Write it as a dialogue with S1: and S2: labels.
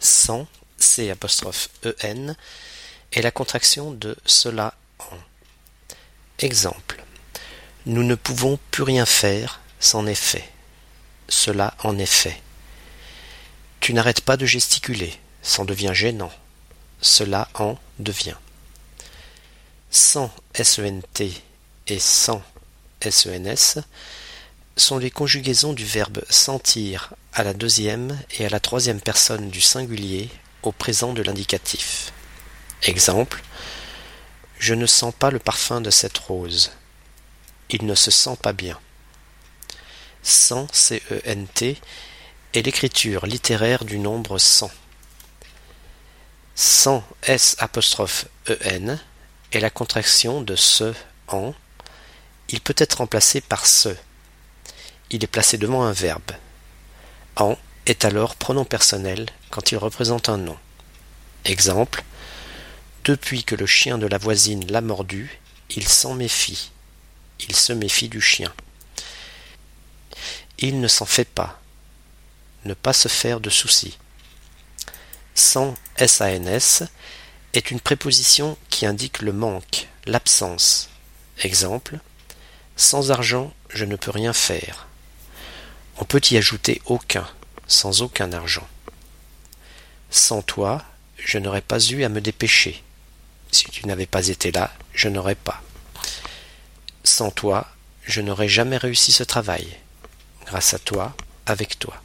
S1: Sans, C En, est la contraction de cela en. Exemple. Nous ne pouvons plus rien faire sans effet. Cela en effet. Tu n'arrêtes pas de gesticuler, c'en devient gênant. Cela en devient. Sans SENT et sans SENS sont les conjugaisons du verbe sentir la deuxième et à la troisième personne du singulier au présent de l'indicatif. Exemple Je ne sens pas le parfum de cette rose. Il ne se sent pas bien. Sans C-E-N-T est l'écriture littéraire du nombre cent. Sans S E-N est la contraction de ce en. Il peut être remplacé par ce il est placé devant un verbe. Est alors pronom personnel quand il représente un nom. Exemple Depuis que le chien de la voisine l'a mordu, il s'en méfie. Il se méfie du chien. Il ne s'en fait pas. Ne pas se faire de soucis. Sans SANS est une préposition qui indique le manque, l'absence. Exemple Sans argent, je ne peux rien faire. On peut y ajouter aucun, sans aucun argent. Sans toi, je n'aurais pas eu à me dépêcher. Si tu n'avais pas été là, je n'aurais pas. Sans toi, je n'aurais jamais réussi ce travail. Grâce à toi, avec toi.